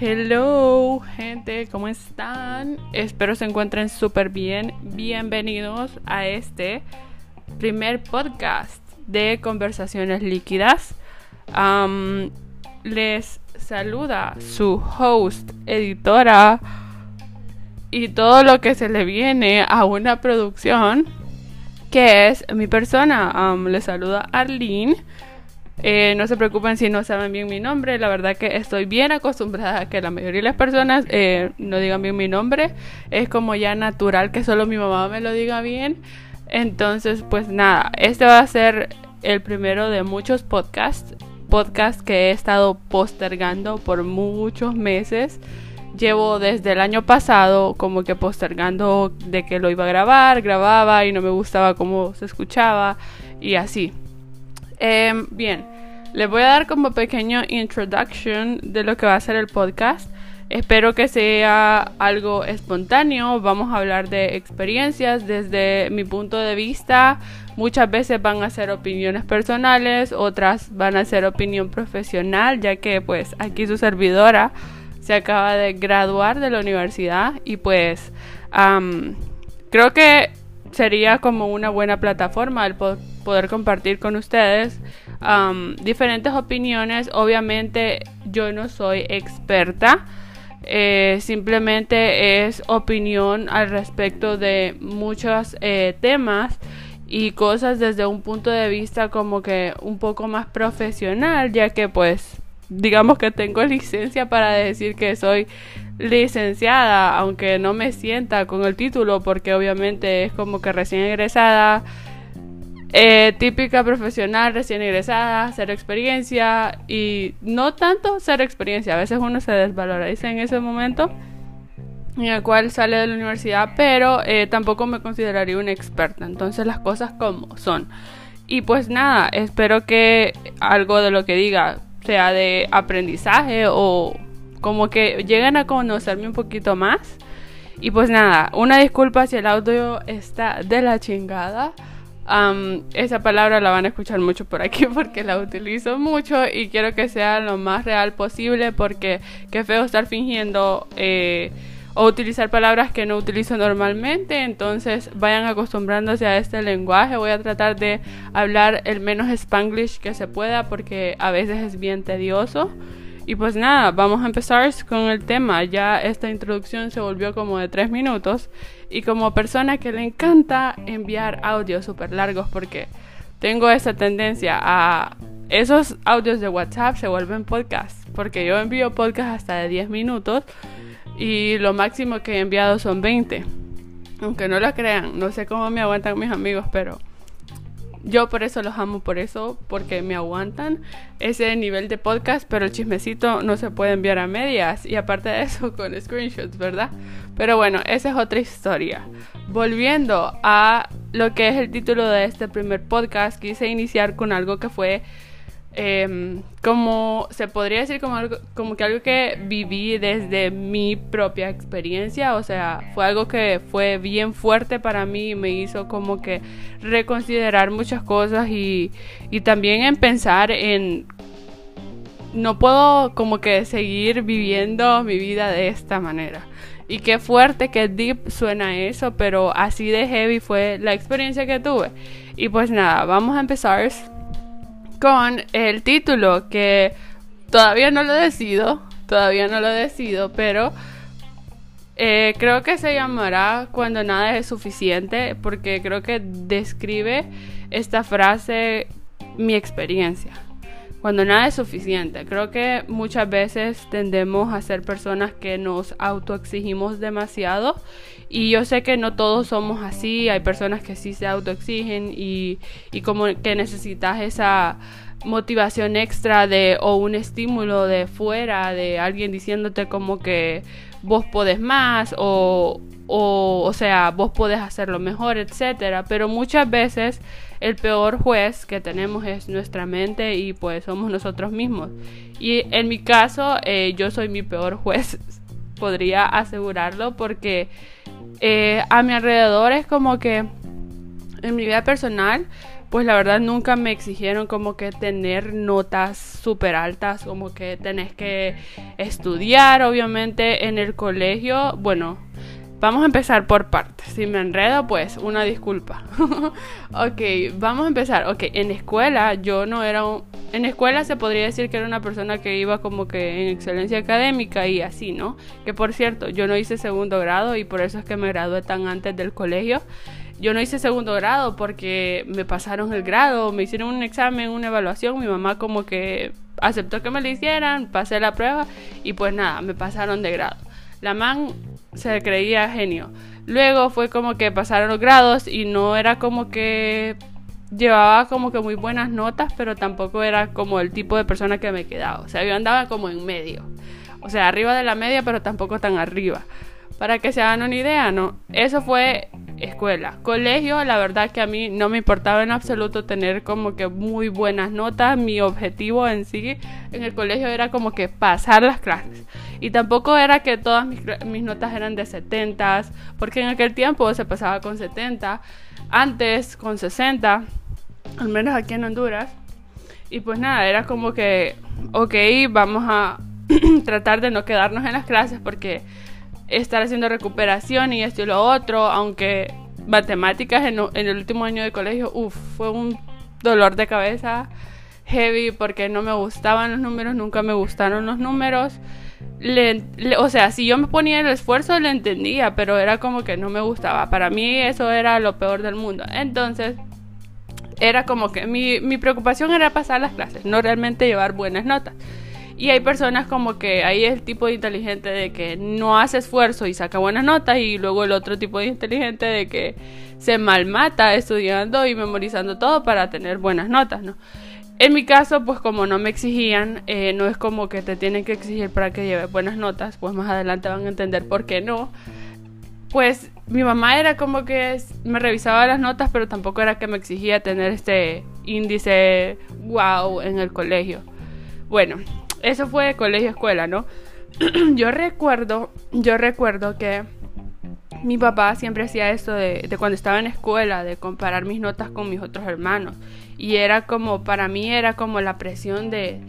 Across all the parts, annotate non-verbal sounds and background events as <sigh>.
Hello, gente, ¿cómo están? Espero se encuentren súper bien. Bienvenidos a este primer podcast de conversaciones líquidas. les saluda su host, editora y todo lo que se le viene a una producción que es mi persona. les saluda Arlene. Eh, no se preocupen si no saben bien mi nombre. La verdad que estoy bien acostumbrada a que la mayoría de las personas eh, no digan bien mi nombre. Es como ya natural que solo mi mamá me lo diga bien. Entonces, pues nada, este va a ser el primero de muchos podcasts. Podcasts que he estado postergando por muchos meses. Llevo desde el año pasado como que postergando de que lo iba a grabar, grababa y no me gustaba cómo se escuchaba y así. Em, bien, les voy a dar como pequeño introduction de lo que va a ser el podcast. Espero que sea algo espontáneo. Vamos a hablar de experiencias desde mi punto de vista. Muchas veces van a ser opiniones personales, otras van a ser opinión profesional, ya que pues aquí su servidora se acaba de graduar de la universidad y pues creo que sería como una buena plataforma el poder compartir con ustedes diferentes opiniones. Obviamente yo no soy experta. Eh, simplemente es opinión al respecto de muchos eh, temas y cosas desde un punto de vista como que un poco más profesional, ya que pues digamos que tengo <laughs> licencia para decir que soy licenciada, aunque no me sienta con el título, porque obviamente es como que recién egresada, eh, típica profesional recién egresada, cero experiencia y no tanto cero experiencia, a veces uno se desvaloriza en ese momento en el cual sale de la universidad, pero eh, tampoco me consideraría una experta, entonces las cosas como son. Y pues nada, espero que algo de lo que diga sea de aprendizaje o como que lleguen a conocerme un poquito más. Y pues nada, una disculpa si el audio está de la chingada. Esa palabra la van a escuchar mucho por aquí <laughs> porque la utilizo mucho y quiero que sea lo más real posible porque qué feo estar fingiendo eh, o utilizar palabras que no utilizo normalmente. Entonces vayan acostumbrándose a este lenguaje. Voy a tratar de hablar el menos spanglish que se pueda porque a veces es bien tedioso. Y pues nada, vamos a empezar con el tema. Ya esta introducción se volvió como de tres minutos. Y como persona que le encanta enviar audios súper largos porque tengo esa tendencia a... Esos audios de WhatsApp se vuelven podcast. Porque yo envío podcast hasta de 10 minutos. Y lo máximo que he enviado son 20. Aunque no lo crean. No sé cómo me aguantan mis amigos, pero yo por eso los amo, por eso, porque me aguantan ese nivel de podcast, pero el chismecito no se puede enviar a medias y aparte de eso con screenshots, ¿verdad? Pero bueno, esa es otra historia. Volviendo a lo que es el título de este primer podcast, quise iniciar con algo que fue Em, como se podría decir como, algo, como que algo que viví desde mi propia experiencia, o sea, fue algo que fue bien fuerte para mí y me hizo como que reconsiderar muchas cosas y, y también en pensar en no puedo como que seguir viviendo mi vida de esta manera. Y qué fuerte, qué deep suena eso, pero así de heavy fue la experiencia que tuve. Y pues nada, vamos a empezar con el título que todavía no lo decido, todavía no lo decido, pero eh, creo que se llamará cuando nada es suficiente porque creo que describe esta frase mi experiencia. Cuando nada es suficiente. Creo que muchas veces tendemos a ser personas que nos autoexigimos demasiado y yo sé que no todos somos así, hay personas que sí se autoexigen y, y como que necesitas esa motivación extra de o un estímulo de fuera de alguien diciéndote como que vos podés más o o, o sea, vos podés hacerlo mejor, etcétera, pero muchas veces el peor juez que tenemos es nuestra mente y pues somos nosotros mismos. Y en mi caso, eh, yo soy mi peor juez, <laughs> podría asegurarlo, porque eh, a mi alrededor es como que en mi vida personal pues la verdad nunca me exigieron como que tener notas súper altas, como que tenés que estudiar, obviamente en el colegio, bueno, Vamos a empezar por partes. Si me enredo, pues una disculpa. <laughs> ok, vamos a empezar. Ok, en escuela yo no era un... En escuela se podría decir que era una persona que iba como que en excelencia académica y así, ¿no? Que por cierto, yo no hice segundo grado y por eso es que me gradué tan antes del colegio. Yo no hice segundo grado porque me pasaron el grado, me hicieron un examen, una evaluación, mi mamá como que aceptó que me lo hicieran, pasé la prueba y pues nada, me pasaron de grado. La man se creía genio. Luego fue como que pasaron los grados y no era como que llevaba como que muy buenas notas, pero tampoco era como el tipo de persona que me quedaba. O sea, yo andaba como en medio. O sea, arriba de la media, pero tampoco tan arriba. Para que se hagan una idea, ¿no? Eso fue escuela. Colegio, la verdad que a mí no me importaba en absoluto tener como que muy buenas notas. Mi objetivo en sí en el colegio era como que pasar las clases. Y tampoco era que todas mis, notas eran de 70, porque en aquel tiempo se pasaba con 70, antes con 60, al menos aquí en Honduras. Y pues nada, era como que, ok, vamos a <clears throat> tratar de no quedarnos en las clases porque estar haciendo recuperación y esto y lo otro, aunque matemáticas en, el último año de colegio, uff, fue un dolor de cabeza heavy porque no me gustaban los números, nunca me gustaron los números. o sea, si yo me ponía el esfuerzo, le entendía, pero era como que no me gustaba. Para mí eso era lo peor del mundo. Entonces, era como que mi, mi preocupación era pasar las clases, no realmente llevar buenas notas. Y hay personas como que ahí es el tipo de inteligente de que no hace esfuerzo y saca buenas notas y luego el otro tipo de inteligente de que se malmata estudiando y memorizando todo para tener buenas notas, ¿no? En mi caso, pues como no me exigían, eh, no es como que te tienen que exigir para que lleve buenas notas, pues más adelante van a entender por qué no. Pues mi mamá era como que me revisaba las notas, pero tampoco era que me exigía tener este índice wow en el colegio. Bueno, eso fue colegio escuela, ¿no? <clears throat> yo recuerdo, yo recuerdo que mi papá siempre hacía eso de, de, cuando estaba en escuela, de comparar mis notas con mis otros hermanos. Y era como, para mí era como la presión de,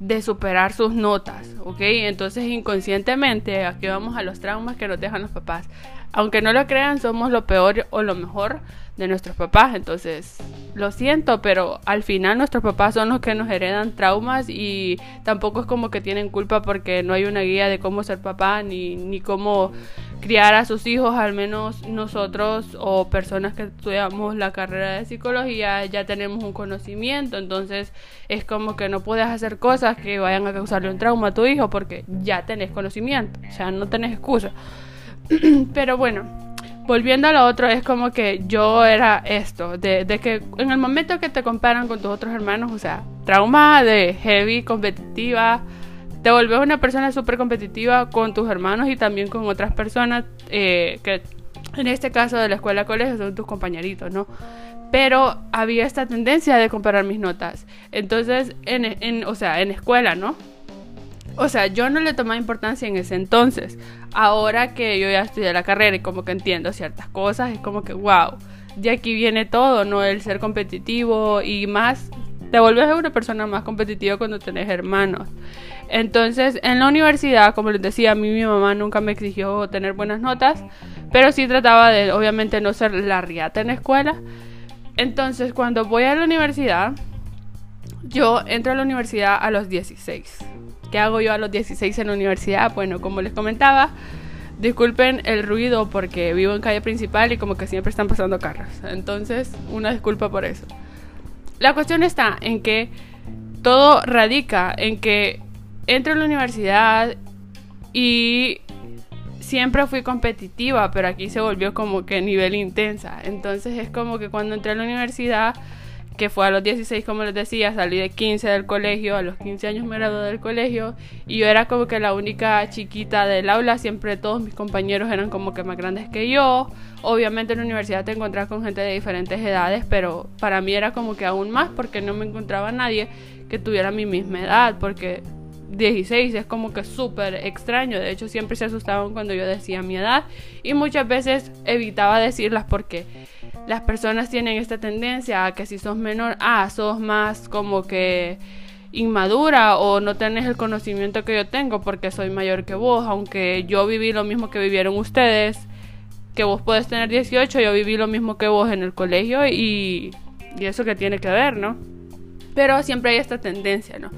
de superar sus notas, ¿ok? Entonces inconscientemente aquí vamos a los traumas que nos dejan los papás. Aunque no lo crean, somos lo peor o lo mejor de nuestros papás. Entonces, lo siento, pero al final nuestros papás son los que nos heredan traumas y tampoco es como que tienen culpa porque no hay una guía de cómo ser papá ni, ni cómo criar a sus hijos, al menos nosotros o personas que estudiamos la carrera de psicología ya tenemos un conocimiento, entonces es como que no puedes hacer cosas que vayan a causarle un trauma a tu hijo porque ya tenés conocimiento, o sea, no tenés excusa. <clears throat> Pero bueno, volviendo a lo otro, es como que yo era esto, de, que en el momento que te comparan con tus otros hermanos, o sea, trauma de heavy, competitiva, te volvés una persona súper competitiva con tus hermanos y también con otras personas eh, que en este caso de la escuela colegio son tus compañeritos, ¿no? Pero había esta tendencia de comparar mis notas. Entonces, en, en, o sea, en escuela, ¿no? O sea, yo no le tomaba importancia en ese entonces. Ahora que yo ya estudié la carrera y como que entiendo ciertas cosas, es como que, wow, de aquí viene todo, ¿no? El ser competitivo y más, te vuelves una persona más competitiva cuando tenés hermanos. Entonces, en la universidad, como les decía, a mí mi mamá nunca me exigió tener buenas notas, pero sí trataba de, obviamente, no ser la riata en la escuela. Entonces, cuando voy a la universidad, yo entro a la universidad a los 16. ¿Qué hago yo a los 16 en la universidad? Bueno, como les comentaba, disculpen el ruido porque vivo en calle principal y como que siempre están pasando carros. Entonces, una disculpa por eso. La cuestión está en que todo radica en que entro a la universidad y siempre fui competitiva, pero aquí se volvió como que nivel intensa. Entonces es como que cuando entré a la universidad que fue a los 16, como les decía, salí de 15 del colegio, a los 15 años me gradué del colegio y yo era como que la única chiquita del aula, siempre todos mis compañeros eran como que más grandes que yo. Obviamente en la universidad te encontrás con gente de diferentes edades, pero para mí era como que aún más porque no me encontraba nadie que tuviera mi misma edad, porque 16 es como que súper extraño. De hecho, siempre se asustaban cuando yo decía mi edad y muchas veces evitaba decirlas porque las personas tienen esta tendencia a que si sos menor, ah, sos más como que inmadura o no tenés el conocimiento que yo tengo porque soy mayor que vos, aunque yo viví lo mismo que vivieron ustedes, que vos podés tener 18, yo viví lo mismo que vos en el colegio y, y eso que tiene que ver, ¿no? Pero siempre hay esta tendencia, ¿no?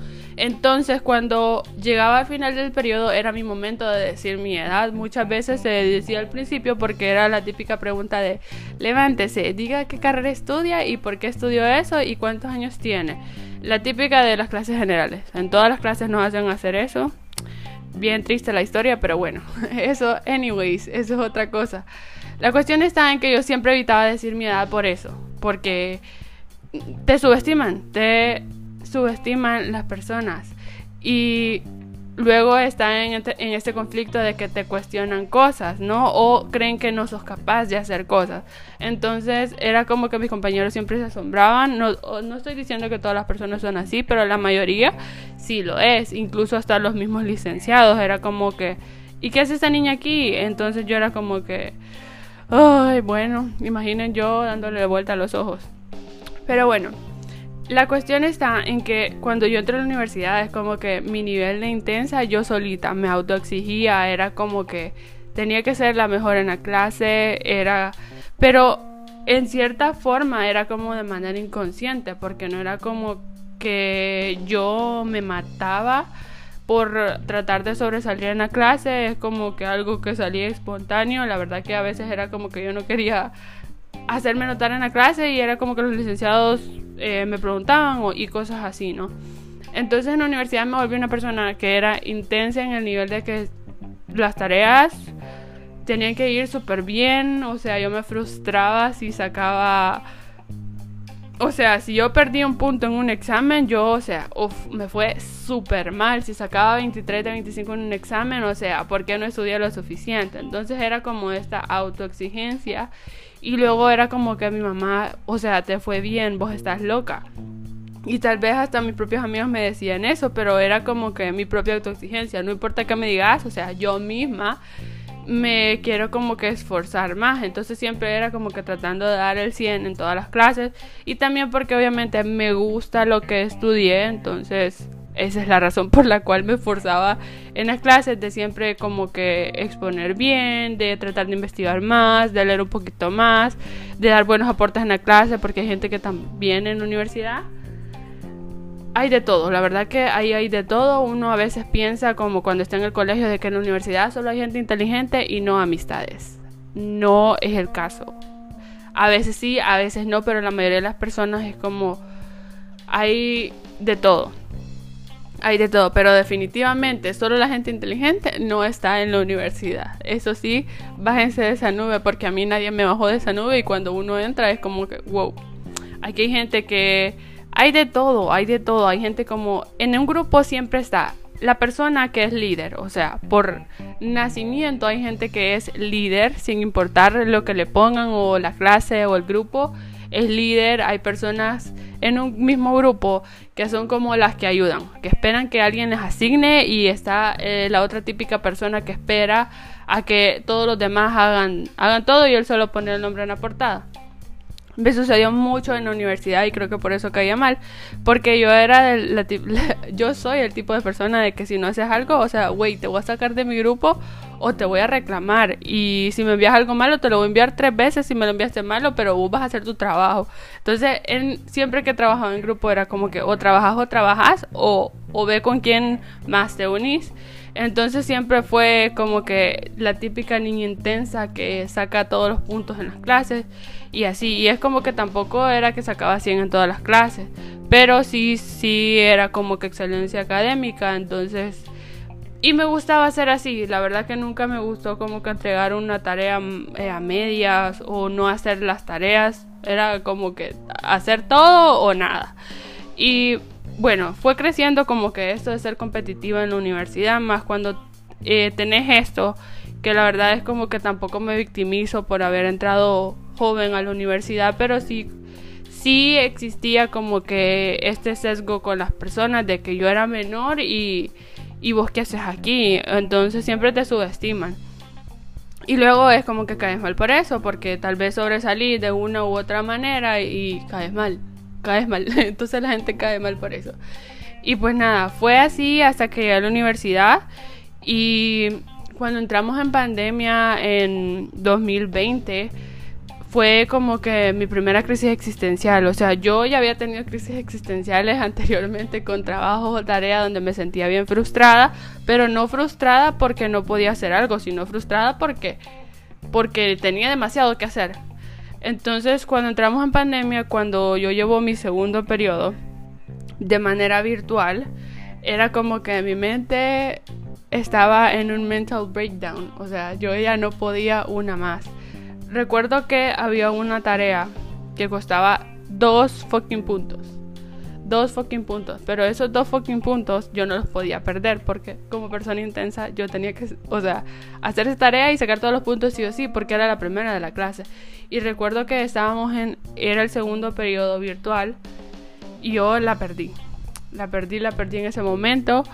Entonces, cuando llegaba al final del periodo, era mi momento de decir mi edad. Muchas veces se decía al principio porque era la típica pregunta de levántese, diga qué carrera estudia y por qué estudió eso y cuántos años tiene. La típica de las clases generales. En todas las clases nos hacen hacer eso. Bien triste la historia, pero bueno, <laughs> eso, anyways, eso es otra cosa. La cuestión está en que yo siempre evitaba decir mi edad por eso, porque te subestiman, te subestiman las personas y luego están en, este conflicto de que te cuestionan cosas, ¿no? O creen que no sos capaz de hacer cosas. Entonces era como que mis compañeros siempre se asombraban. No, no estoy diciendo que todas las personas son así, pero la mayoría sí lo es. Incluso hasta los mismos licenciados. Era como que, ¿y qué hace esta niña aquí? Entonces yo era como que, ay, bueno, imaginen yo dándole vuelta a los ojos. Pero bueno, la cuestión está en que cuando yo entré a la universidad es como que mi nivel de intensa yo solita me autoexigía, era como que tenía que ser la mejor en la clase, era pero en cierta forma era como de manera inconsciente, porque no era como que yo me mataba por tratar de sobresalir en la clase, es como que algo que salía espontáneo, la verdad que a veces era como que yo no quería hacerme notar en la clase y era como que los licenciados eh, me preguntaban y cosas así, ¿no? Entonces en la universidad me volví una persona que era intensa en el nivel de que las tareas tenían que ir súper bien, o sea, yo me frustraba si sacaba... O sea, si yo perdí un punto en un examen, yo, o sea, me fue súper mal. Si sacaba 23 de 25 en un examen, o sea, ¿por qué no estudié lo suficiente? Entonces era como esta autoexigencia y luego era como que mi mamá, o sea, te fue bien, vos estás loca. Y tal vez hasta mis propios amigos me decían eso, pero era como que mi propia autoexigencia. No importa que me digas, o sea, yo misma me quiero como que esforzar más. Entonces siempre era como que tratando de dar el 100 en todas las clases. Y también porque obviamente me gusta lo que estudié. Entonces esa es la razón por la cual me esforzaba en las clases de siempre como que exponer bien, de tratar de investigar más, de leer un poquito más, de dar buenos aportes en la clase, porque hay gente que también en la universidad hay de todo, la verdad que ahí hay de todo. Uno a veces piensa como cuando está en el colegio de que en la universidad solo hay gente inteligente y no amistades. No es el caso. A veces sí, a veces no, pero la mayoría de las personas es como hay de todo hay de todo, pero definitivamente solo la gente inteligente no está en la universidad. Eso sí, bájense de esa nube porque a mí nadie me bajó de esa nube y cuando uno entra es como que, wow, aquí hay gente que... Hay de todo, hay de todo, hay gente como... En un grupo siempre está la persona que es líder, o sea, por nacimiento hay gente que es líder sin importar lo que le pongan o la clase o el grupo, es líder, hay personas en un mismo grupo que son como las que ayudan, que esperan que alguien les asigne y está eh, la otra típica persona que espera a que todos los demás hagan, hagan todo y él solo pone el nombre en la portada. Me sucedió mucho en la universidad y creo que por eso caía mal, porque yo era de la, <laughs> yo soy el tipo de persona de que si no haces algo, o sea, güey, te voy a sacar de mi grupo o te voy a reclamar. Y si me envías algo malo, te lo voy a enviar tres veces si me lo enviaste malo, pero vos vas a hacer tu trabajo. Entonces, en, siempre que trabajaba en grupo era como que o trabajas o trabajas o, o ve con quién más te unís. Entonces siempre fue como que la típica niña intensa que saca todos los puntos en las clases y así. Y es como que tampoco era que sacaba 100 en todas las clases, pero sí, sí era como que excelencia académica. Entonces y me gustaba hacer así, la verdad que nunca me gustó como que entregar una tarea eh, a medias o no hacer las tareas, era como que hacer todo o nada. Y bueno, fue creciendo como que esto de ser competitiva en la universidad, más cuando eh, tenés esto, que la verdad es como que tampoco me victimizo por haber entrado joven a la universidad, pero sí sí existía como que este sesgo con las personas de que yo era menor y ¿y vos qué haces aquí? Entonces siempre te subestiman. Y luego es como que caes mal por eso, porque tal vez sobresalí de una u otra manera y caes mal, caes mal. <laughs> Entonces la gente cae mal por eso. Y pues nada, fue así hasta que llegué a la universidad y cuando entramos en pandemia en 2020 fue como que mi primera crisis existencial. O sea, yo ya había tenido crisis existenciales <laughs> anteriormente con trabajo o tarea donde me sentía bien frustrada, pero no frustrada porque no podía hacer algo, sino frustrada porque, porque tenía demasiado que hacer. Entonces, cuando entramos en pandemia, cuando yo llevo mi segundo periodo de manera virtual, era como que mi mente estaba en un mental breakdown. O sea, yo ya no podía una más recuerdo que había una tarea que costaba dos fucking puntos. Dos fucking puntos. Pero esos dos fucking puntos yo no los podía perder porque como persona intensa yo tenía que, o sea, hacer esa tarea y sacar todos los puntos sí o sí porque era la primera de la clase. Y recuerdo que estábamos en, era el segundo periodo virtual y yo la perdí. La perdí, la perdí en ese momento.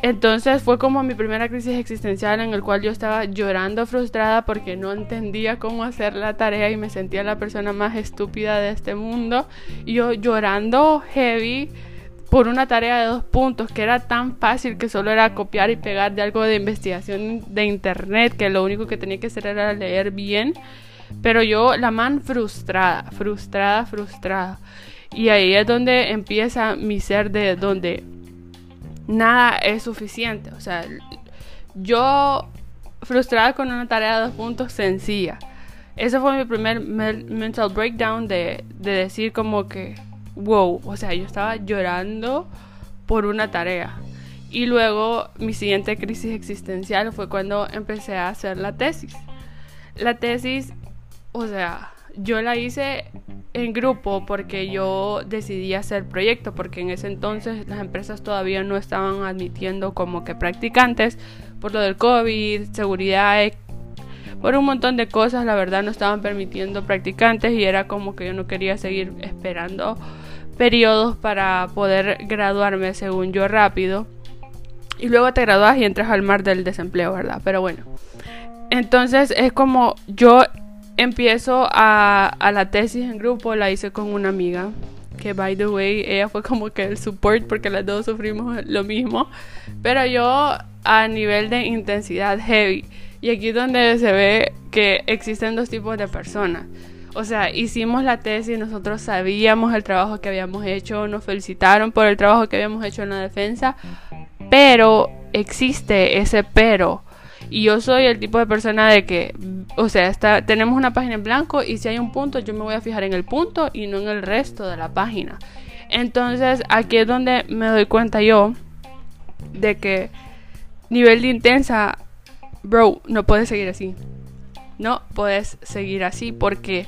Entonces fue como mi primera crisis existencial en el cual yo estaba llorando frustrada porque no entendía cómo hacer la tarea y me sentía la persona más estúpida de este mundo. Y yo llorando heavy por una tarea de dos puntos que era tan fácil que solo era copiar y pegar de algo de investigación de internet que lo único que tenía que hacer era leer bien. Pero yo, la man frustrada, frustrada, frustrada. Y ahí es donde empieza mi ser de donde nada es suficiente. O sea, yo frustrada con una tarea de dos puntos sencilla. Ese fue mi primer mental breakdown de, de decir como que, wow, o sea, yo estaba llorando por una tarea. Y luego mi siguiente crisis existencial fue cuando empecé a hacer la tesis. La tesis, o sea, yo la hice en grupo porque yo decidí hacer proyecto, porque en ese entonces las empresas todavía no estaban admitiendo como que practicantes por lo del COVID, seguridad, eh, por un montón de cosas, la verdad no estaban permitiendo practicantes y era como que yo no quería seguir esperando periodos para poder graduarme según yo rápido. Y luego te gradúas y entras al mar del desempleo, ¿verdad? Pero bueno. Entonces es como yo empiezo a, la tesis en grupo, la hice con una amiga, que by the way, ella fue como que el support porque las dos sufrimos lo mismo, pero yo a nivel de intensidad heavy. Y aquí es donde se ve que existen dos tipos de personas. O sea, hicimos la tesis, nosotros sabíamos el trabajo que habíamos hecho, nos felicitaron por el trabajo que habíamos hecho en la defensa, pero existe ese pero y yo soy el tipo de persona de que, o sea, está, tenemos una página en blanco y si hay un punto, yo me voy a fijar en el punto y no en el resto de la página. Entonces, aquí es donde me doy cuenta yo de que nivel de intensa, bro, no puedes seguir así. No puedes seguir así porque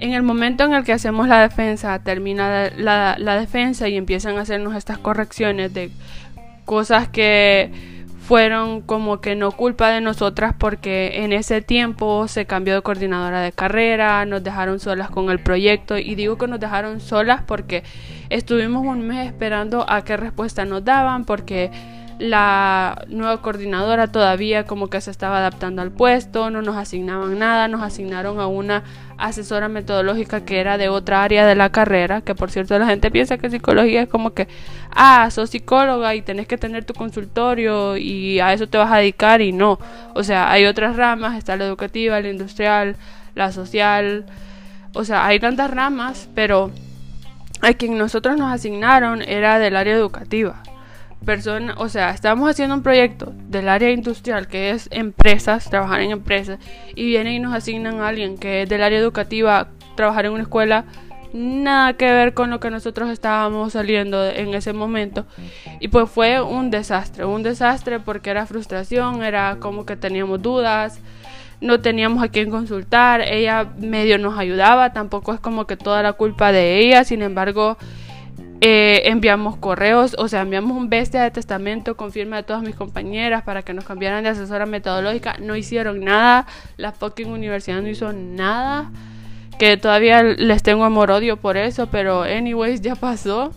en el momento en el que hacemos la defensa, termina la, la defensa y empiezan a hacernos estas correcciones de cosas que fueron como que no culpa de nosotras porque en ese tiempo se cambió de coordinadora de carrera, nos dejaron solas con el proyecto y digo que nos dejaron solas porque estuvimos un mes esperando a qué respuesta nos daban porque la nueva coordinadora todavía como que se estaba adaptando al puesto, no nos asignaban nada, nos asignaron a una asesora metodológica que era de otra área de la carrera, que por cierto la gente piensa que psicología es como que, ah, sos psicóloga y tenés que tener tu consultorio y a eso te vas a dedicar y no, o sea, hay otras ramas, está la educativa, la industrial, la social, o sea, hay tantas ramas, pero a quien nosotros nos asignaron era del área educativa persona, o sea, estamos haciendo un proyecto del área industrial que es empresas, trabajar en empresas, y vienen y nos asignan a alguien que es del área educativa, trabajar en una escuela, nada que ver con lo que nosotros estábamos saliendo en ese momento. Y pues fue un desastre, un desastre porque era frustración, era como que teníamos dudas, no teníamos a quién consultar, ella medio nos ayudaba, tampoco es como que toda la culpa de ella, sin embargo eh, enviamos correos, o sea, enviamos un bestia de testamento con firma de todas mis compañeras para que nos cambiaran de asesora metodológica. No hicieron nada, la fucking universidad no hizo nada. Que todavía les tengo amor-odio por eso, pero anyways, ya pasó.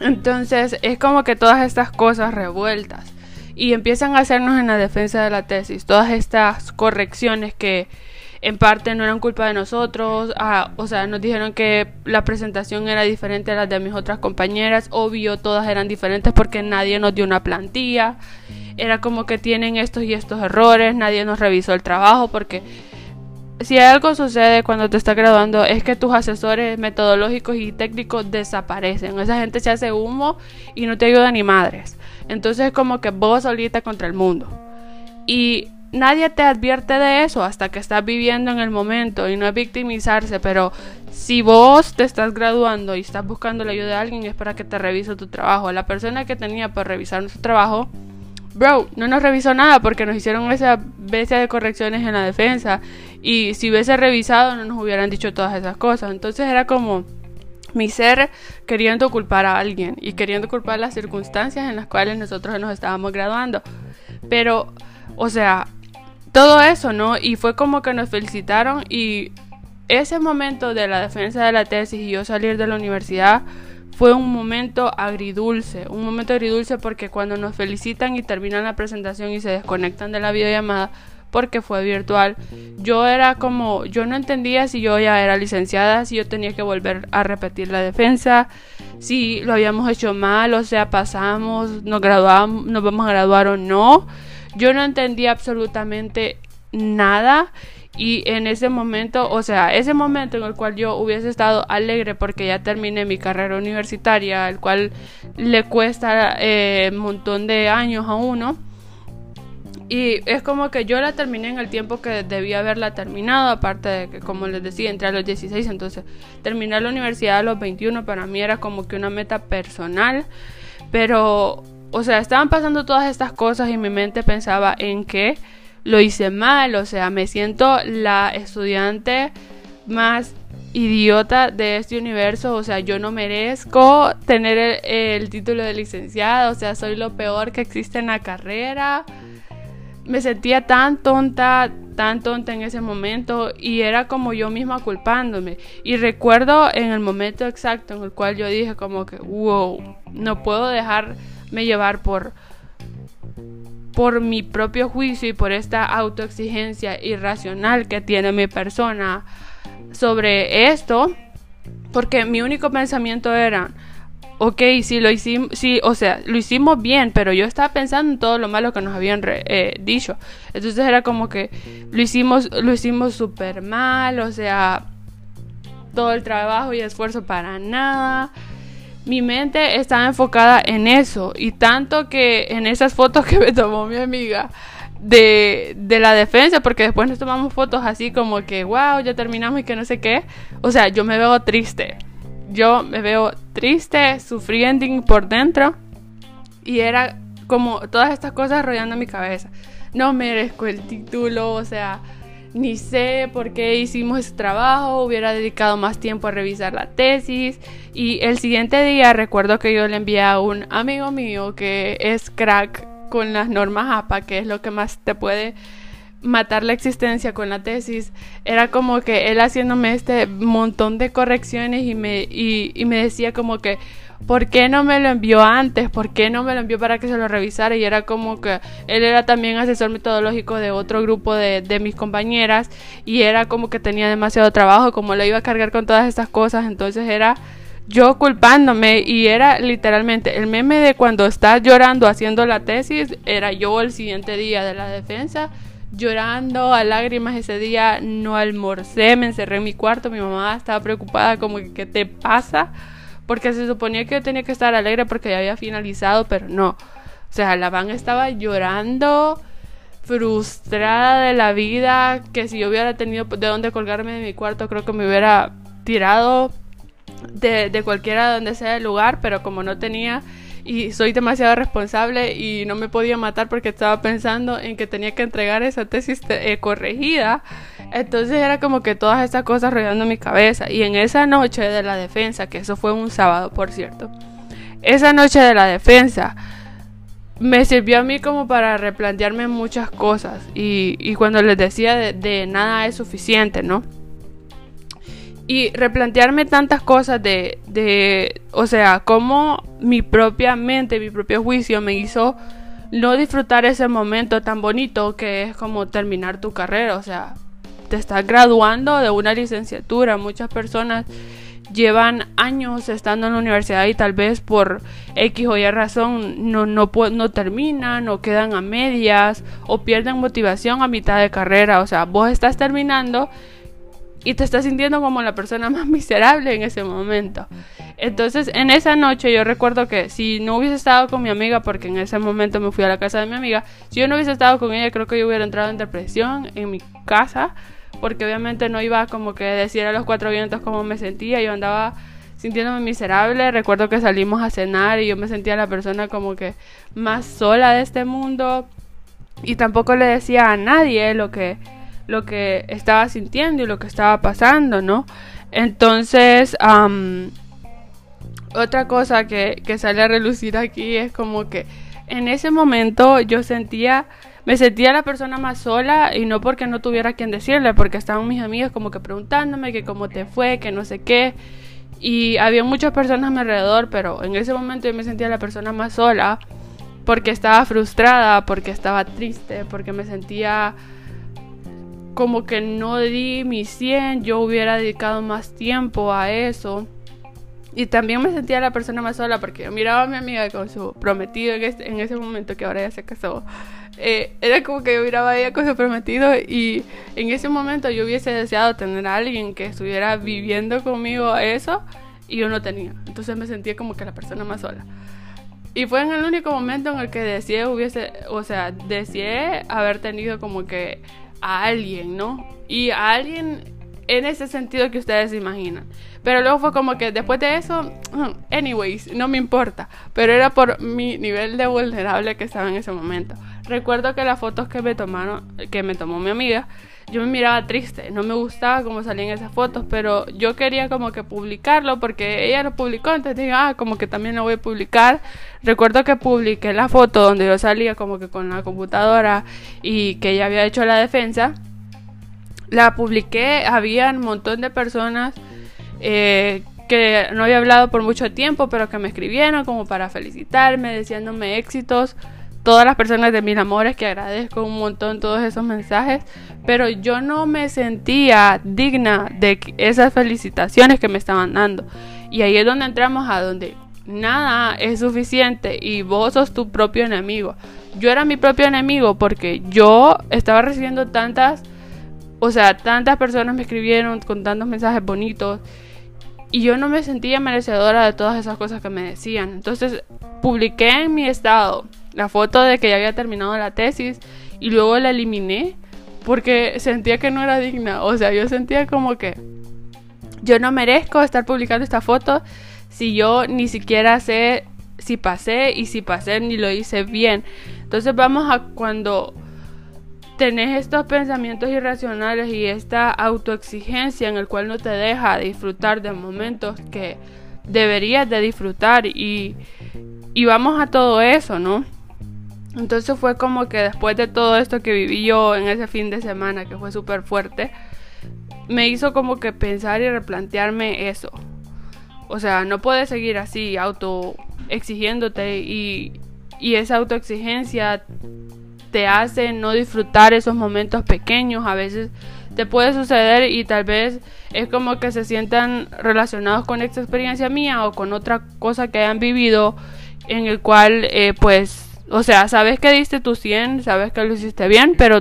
Entonces, es como que todas estas cosas revueltas. y empiezan a hacernos en la defensa de la tesis todas estas correcciones que en parte no eran culpa de nosotros, ah, o sea, nos dijeron que la presentación era diferente a la de mis otras compañeras, obvio, todas eran diferentes porque nadie nos dio una plantilla, era como que tienen estos y estos errores, nadie nos revisó el trabajo porque si algo sucede cuando te estás graduando es que tus asesores metodológicos y técnicos desaparecen. Esa gente se hace humo y no te ayuda ni madres. Entonces es como que vos solita contra el mundo. Y nadie te advierte de eso hasta que estás viviendo en el momento y no es victimizarse, pero si vos te estás graduando y estás buscando la ayuda de alguien es para que te revise tu trabajo. La persona que tenía para revisar nuestro trabajo, bro, no nos revisó nada porque nos hicieron esa bestia de correcciones en la defensa y si hubiese revisado no nos hubieran dicho todas esas cosas. Entonces era como mi ser queriendo culpar a alguien y queriendo culpar las circunstancias en las cuales nosotros nos estábamos graduando. Pero, o sea, todo eso, ¿no? Y fue como que nos felicitaron y ese momento de la defensa de la tesis y yo salir de la universidad fue un momento agridulce, un momento agridulce porque cuando nos felicitan y terminan la presentación y se desconectan de la videollamada porque fue virtual, yo era como, yo no entendía si yo ya era licenciada, si yo tenía que volver a repetir la defensa, si lo habíamos hecho mal, o sea, pasamos, nos graduamos, nos vamos a graduar o no. Yo no entendía absolutamente nada y en ese momento, o sea, ese momento en el cual yo hubiese estado alegre porque ya terminé mi carrera universitaria, el cual le cuesta eh, un montón de años a uno. Y es como que yo la terminé en el tiempo que debía haberla terminado, aparte de que, como les decía, entré a los 16, entonces terminar la universidad a los 21 para mí era como que una meta personal, pero o sea, estaban pasando todas estas cosas y mi mente pensaba en que lo hice mal, o sea, me siento la estudiante más idiota de este universo, o sea, yo no merezco tener el, título de licenciada, o sea, soy lo peor que existe en la carrera. Me sentía tan tonta, tan tonta en ese momento y era como yo misma culpándome. Y recuerdo en el momento exacto en el cual yo dije como que, wow, no puedo dejar me llevar por por mi propio juicio y por esta autoexigencia irracional que tiene mi persona sobre esto, porque mi único pensamiento era, ok, si lo hicimos, o sea, lo hicimos bien, pero yo estaba pensando en todo lo malo que nos habían eh, dicho. Entonces era como que lo hicimos, lo hicimos súper mal, o sea, todo el trabajo y esfuerzo para nada mi mente estaba enfocada en eso y tanto que en esas fotos <laughs> que me tomó mi amiga de, de, la defensa, porque después nos tomamos fotos así como que, wow, ya terminamos y que no sé qué, o sea, yo me veo triste, yo me veo triste, sufriendo por dentro y era como todas estas cosas rodeando mi cabeza. No merezco el título, o sea, ni sé por qué hicimos ese trabajo, hubiera dedicado más tiempo a revisar la tesis. Y el siguiente día recuerdo que yo le envié a un amigo mío que es crack con las normas APA, que es lo que más te puede matar la existencia con la tesis, era como que él haciéndome este montón de correcciones y me, y me decía como que ¿por qué no me lo envió antes? ¿Por qué no me lo envió para que se lo revisara? Y era como que él era también asesor metodológico de otro grupo de, de mis compañeras y era como que tenía demasiado trabajo, como lo iba a cargar con todas estas cosas, entonces era yo culpándome y era literalmente el meme de cuando estás llorando haciendo la tesis, era yo el siguiente día de la defensa llorando a lágrimas ese día, no almorcé, me encerré en mi cuarto, mi mamá estaba preocupada como que ¿qué te pasa? Porque se suponía que yo tenía que estar alegre porque ya había finalizado, pero no. O sea, la van estaba llorando, frustrada de la vida, que si yo hubiera tenido de dónde colgarme de mi cuarto, creo que me hubiera tirado de, de cualquiera donde sea el lugar, pero como no tenía y soy demasiado responsable y no me podía matar porque estaba pensando en que tenía que entregar esa tesis eh, corregida. Entonces era como que todas estas cosas rodeando mi cabeza. Y en esa noche de la defensa, que eso fue un sábado, por cierto, esa noche de la defensa me sirvió a mí como para replantearme muchas cosas. Y, cuando les decía de nada es suficiente, ¿no? y replantearme tantas cosas de, de, o sea, cómo mi propia mente, mi propio juicio me hizo no disfrutar ese momento tan bonito que es como terminar tu carrera, o sea, te estás graduando de una licenciatura, muchas personas llevan años estando en la universidad y tal vez por X o Y razón no, no, no terminan o quedan a medias o pierden motivación a mitad de carrera. O sea, vos estás terminando y te estás sintiendo como la persona <laughs> más miserable en ese momento. Entonces, en esa noche yo recuerdo que si no hubiese estado con mi amiga, porque en ese momento me fui a la casa de mi amiga, si yo no hubiese estado con ella, creo que yo hubiera entrado en depresión en mi casa porque obviamente no iba como que decir a los cuatro vientos cómo me sentía, yo andaba sintiéndome miserable, recuerdo que salimos a cenar y yo me sentía la persona como que más sola de este mundo y tampoco le decía a nadie lo que lo que estaba sintiendo y lo que estaba pasando, ¿no? Entonces, otra cosa que, que sale a relucir aquí es como que en ese momento yo sentía me sentía la persona más sola y no porque no tuviera quien decirle, porque estaban mis amigos como que preguntándome que cómo te fue, que no sé qué. Y había muchas personas a mi alrededor, pero en ese momento yo me sentía la persona más sola porque estaba frustrada, porque estaba triste, porque me sentía como que no di mi 100, yo hubiera dedicado más tiempo a eso. Y también me sentía la persona más sola porque yo miraba a mi amiga con su prometido en, en ese momento que ahora ya se casó. Eh, era como que yo miraba a ella con su prometido y en ese momento yo hubiese deseado tener a alguien que estuviera viviendo conmigo eso y yo no tenía. Entonces me sentía como que la persona más sola. Y fue en el único momento en el que deseé hubiese, o sea, deseé haber tenido como que a alguien, ¿no? Y a alguien en ese sentido que ustedes se imaginan. Pero luego fue como que después de eso, <clears throat> anyways, no me importa. Pero era por mi nivel de vulnerable que estaba en ese momento. Recuerdo que las fotos que me tomaron, que me tomó mi amiga, yo me miraba triste, no me gustaba cómo salían esas fotos, pero yo quería como que publicarlo porque ella lo publicó, entonces dije, ah, como que también lo voy a publicar. Recuerdo que publiqué la foto donde yo salía como que con la computadora y que ella había hecho la defensa. La publiqué, había un montón de personas eh, que no había hablado por mucho tiempo, pero que me escribieron como para felicitarme, deseándome éxitos todas las personas de mis amores que agradezco un montón todos esos mensajes, pero yo no me sentía digna de esas felicitaciones que me estaban dando. Y ahí es donde entramos a donde nada es suficiente y vos sos tu propio enemigo. Yo era mi propio enemigo porque yo estaba recibiendo tantas, o sea, tantas personas me escribieron con tantos mensajes bonitos y yo no me sentía merecedora de todas esas cosas que me decían. Entonces publiqué en mi estado la foto de que ya había terminado la tesis y luego la eliminé porque sentía que no era digna. O sea, yo sentía como que yo no merezco estar publicando esta foto si yo ni siquiera sé si pasé y si pasé ni lo hice bien. Entonces vamos a cuando tenés estos pensamientos irracionales y esta autoexigencia en el cual no te deja disfrutar de momentos que deberías de disfrutar y, y vamos a todo eso, ¿no? Entonces fue como que después de todo esto que viví yo en ese fin de semana, que fue súper fuerte, me hizo como que pensar y replantearme eso. O sea, no puedes seguir así, auto exigiéndote y, y esa autoexigencia te hace no disfrutar esos momentos pequeños. A veces te puede suceder y tal vez es como que se sientan relacionados con esta experiencia mía o con otra cosa que hayan vivido en el cual eh, pues o sea, sabes que diste tu 100, sabes que lo hiciste bien, pero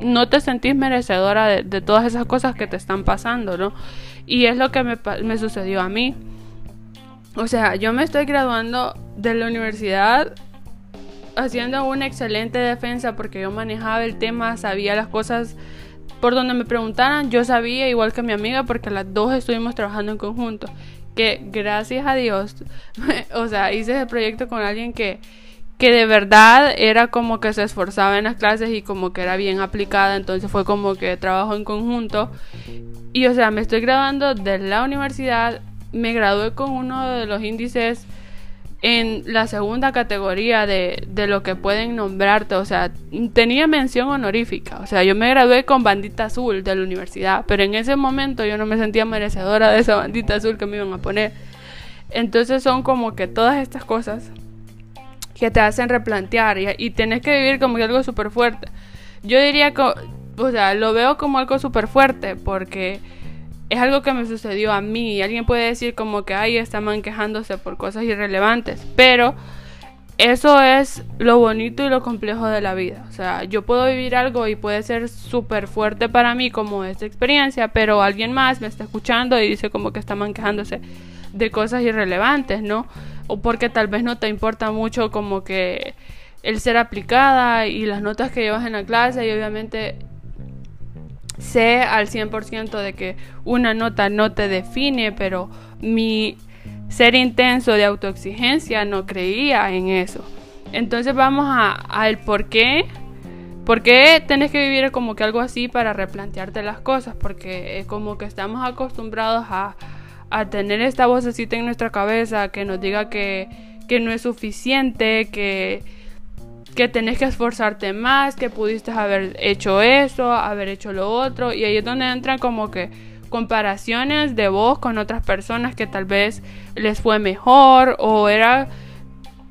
no te sentís merecedora de, todas esas cosas que te están pasando, ¿no? Y es lo que me, me sucedió a mí. O sea, yo me estoy graduando de la universidad haciendo una excelente defensa porque yo manejaba el tema, sabía las cosas por donde me preguntaran, yo sabía igual que mi amiga porque las dos estuvimos trabajando en conjunto. Que gracias a Dios, <laughs> o sea, hice ese proyecto con alguien que, que de verdad era como que se esforzaba en las clases y como que era bien aplicada, entonces fue como que trabajo en conjunto. Y o sea, me estoy graduando de la universidad, me gradué con uno de los índices en la segunda categoría de, de lo que pueden nombrarte, o sea, tenía mención honorífica, o sea, yo me gradué con bandita azul de la universidad, pero en ese momento yo no me sentía merecedora de esa bandita azul que me iban a poner. Entonces son como que todas estas cosas que te hacen replantear y, y tienes que vivir como algo súper fuerte. Yo diría que, o sea, lo veo como algo súper fuerte porque es algo que me sucedió a mí. Y alguien puede decir como que, ay, está quejándose por cosas irrelevantes. Pero eso es lo bonito y lo complejo de la vida. O sea, yo puedo vivir algo y puede ser súper fuerte para mí como esta experiencia, pero alguien más me está escuchando y dice como que está quejándose de cosas irrelevantes, ¿no? O porque tal vez no te importa mucho como que el ser aplicada y las notas que llevas en la clase y obviamente sé al 100% de que una nota no te define, pero mi ser intenso de autoexigencia no creía en eso. Entonces vamos al por qué. ¿Por qué tenés que vivir como que algo así para replantearte las cosas? Porque como que estamos acostumbrados a, a tener esta vocecita en nuestra cabeza que nos diga que, que no es suficiente, que que tenés que esforzarte más, que pudiste haber hecho eso, haber hecho lo otro, y ahí es donde entran como que comparaciones de vos con otras personas que tal vez les fue mejor o era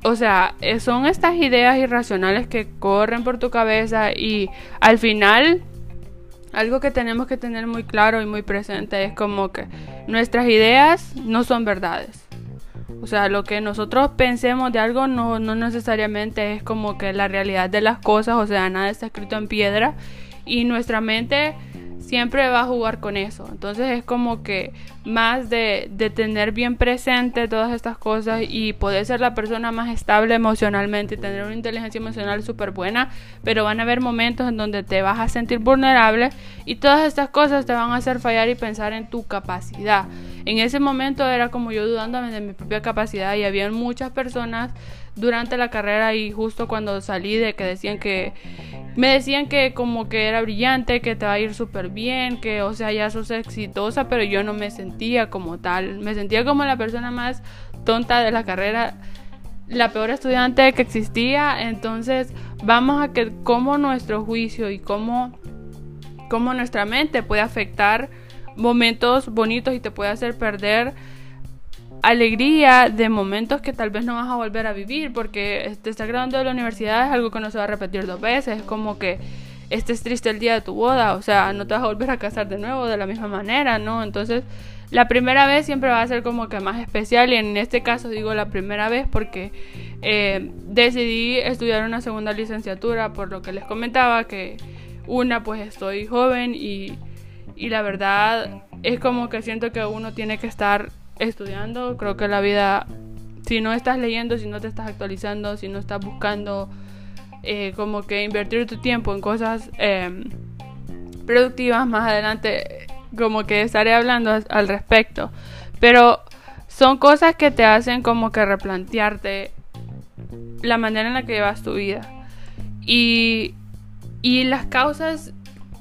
o sea, son estas ideas irracionales que corren por tu cabeza y al final algo que tenemos que tener muy claro y muy presente es como que nuestras ideas no son verdades. O sea, lo que nosotros pensemos de algo no, no necesariamente es como que la realidad de las cosas, o sea, nada está escrito en piedra y nuestra mente siempre va a jugar con eso. Entonces es como que más de, de, tener bien presente todas estas cosas y poder ser la persona más estable emocionalmente y tener una inteligencia emocional súper buena, pero van a haber momentos en donde te vas a sentir vulnerable y todas estas cosas te van a hacer fallar y pensar en tu capacidad. En ese momento era como yo dudándome de mi propia capacidad y había muchas personas durante la carrera y justo cuando salí de que decían que me decían que como que era brillante, que te va a ir súper bien, que o sea ya sos exitosa, pero yo no me sentía como tal, me sentía como la persona más tonta de la carrera, la peor estudiante que existía, entonces vamos a que cómo nuestro juicio y cómo, cómo nuestra mente puede afectar momentos bonitos y te puede hacer perder alegría de momentos que tal vez no vas a volver a vivir porque te estás graduando de la universidad es algo que no se va a repetir dos veces, es como que estés triste el día de tu boda, o sea, no te vas a volver a casar de nuevo de la misma manera, ¿no? Entonces, la primera vez siempre va a ser como que más especial y en este caso digo la primera vez porque eh, decidí estudiar una segunda licenciatura por lo que les comentaba que una pues estoy joven y, y la verdad es como que siento que uno tiene que estar estudiando. Creo que la vida, si no estás leyendo, si no te estás actualizando, si no estás buscando eh, como que invertir tu tiempo en cosas em, productivas, más adelante como que estaré hablando al respecto. Pero son cosas que te hacen como que replantearte la manera en la que llevas tu vida. Y, y las causas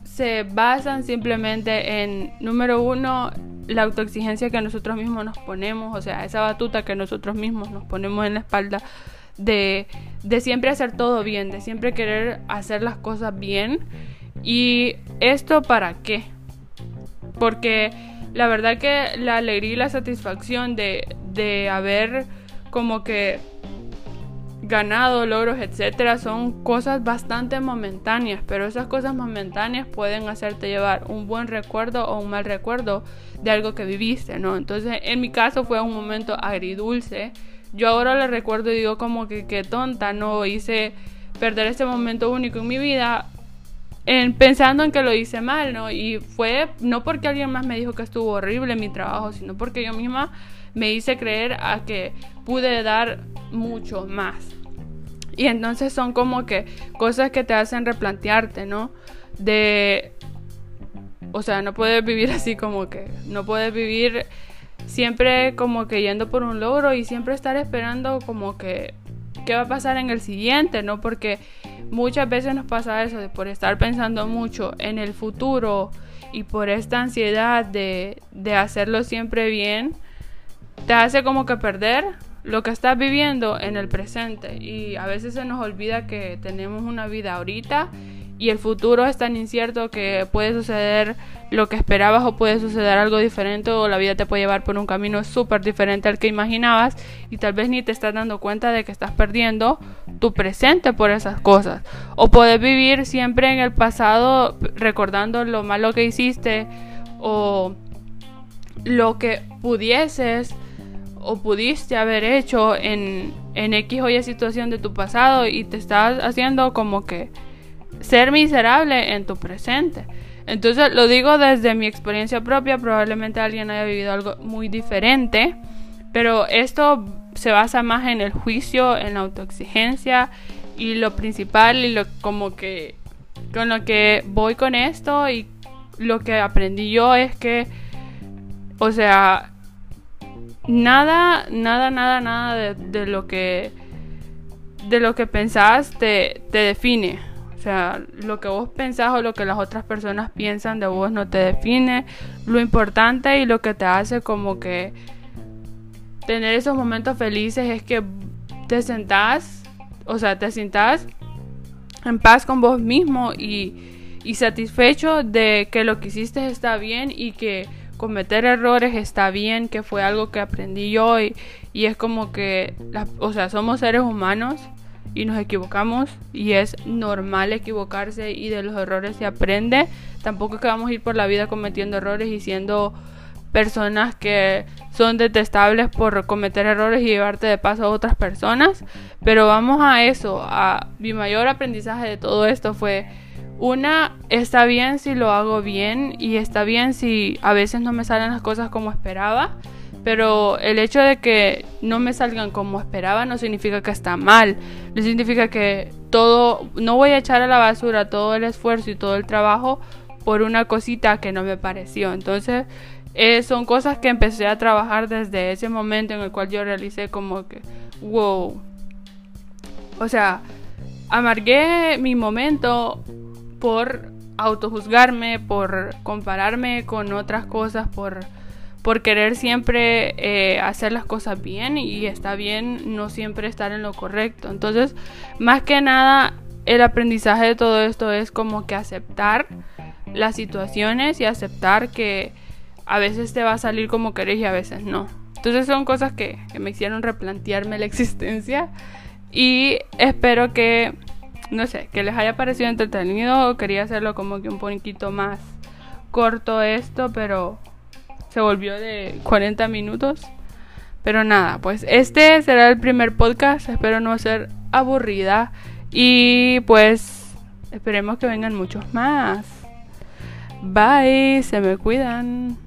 se basan simplemente en, número uno, la autoexigencia que nosotros mismos nos ponemos, o sea, esa batuta que nosotros mismos nos ponemos en la espalda de, de siempre hacer todo bien, de siempre querer hacer las cosas bien. ¿Y esto para qué? Porque la verdad que la alegría y la satisfacción de, de haber como que ganado, logros, etcétera, son cosas bastante momentáneas, pero esas cosas momentáneas pueden hacerte llevar un buen recuerdo o un mal recuerdo de algo que viviste, ¿no? Entonces, en mi caso fue un momento agridulce. Yo ahora le recuerdo y digo como que qué tonta, no hice perder este momento único en mi vida en, pensando en que lo hice mal, ¿no? Y fue no porque alguien más me dijo que estuvo horrible mi trabajo, sino porque yo misma me hice creer a que pude dar mucho más. Y entonces son como que cosas que te hacen replantearte, ¿no? De... O sea, no puedes vivir <laughs> así como que... No puedes vivir siempre como que yendo por un logro y siempre estar esperando como que... ¿Qué va a pasar en el siguiente, no? Porque muchas veces nos pasa eso de por estar pensando mucho en el futuro y por esta ansiedad de, de hacerlo siempre bien, te hace como que perder lo que estás viviendo en el presente y a veces se nos olvida que tenemos una vida ahorita y el futuro es tan incierto que puede suceder lo que esperabas o puede suceder algo diferente o la vida te puede llevar por un camino súper diferente al que imaginabas y tal vez ni te estás dando cuenta de que estás perdiendo tu presente por esas cosas. O puedes vivir siempre en el pasado recordando lo malo que hiciste o lo que pudieses o pudiste haber hecho en, en X o Y situación de tu pasado y te estás haciendo como que ser miserable en tu presente. Entonces lo digo desde mi experiencia propia, probablemente alguien haya vivido algo muy diferente, pero esto se basa más en el juicio, en la autoexigencia y lo principal y lo como que con lo que voy con esto y lo que aprendí yo es que o sea nada nada nada nada de, lo que de lo que pensás te, te define o sea, lo que vos pensás o lo que las otras personas piensan de vos no te define. Lo importante y lo que te hace como que tener esos momentos felices es que te sentás, o sea, te sientas en paz con vos mismo y, y satisfecho de que lo que hiciste está bien y que cometer errores está bien, que fue algo que aprendí yo y, y es como que, o sea, somos seres humanos y nos equivocamos y es normal equivocarse y de los errores se aprende. Tampoco es que vamos a ir por la vida cometiendo errores y siendo personas que son detestables por cometer errores y llevarte de paso a otras personas, pero vamos a eso, mi mayor aprendizaje de todo esto fue una, está bien si lo hago bien y está bien si a veces no me salen las cosas como esperaba pero el hecho de que no me salgan como esperaba no significa que está mal. No significa que todo, no voy a echar a la basura todo el esfuerzo y todo el trabajo por una cosita que no me pareció. Entonces, eh, son cosas que empecé a trabajar desde ese momento en el cual yo realicé como que, wow. O sea, amargué mi momento por autojuzgarme, por compararme con otras cosas, por por querer siempre eh, hacer las cosas bien y está bien no siempre estar en lo correcto. Entonces, más que nada, el aprendizaje de todo esto es como que aceptar las situaciones y aceptar que a veces te va a salir como querés y a veces no. Entonces son cosas que, que me hicieron replantearme la <laughs> existencia y espero que, no sé, que les haya parecido entretenido. Quería hacerlo como que un poquito más corto esto, pero se volvió de 40 minutos. Pero nada, pues este será el primer podcast. Espero no ser aburrida. Y pues esperemos que vengan muchos más. Bye, se me cuidan.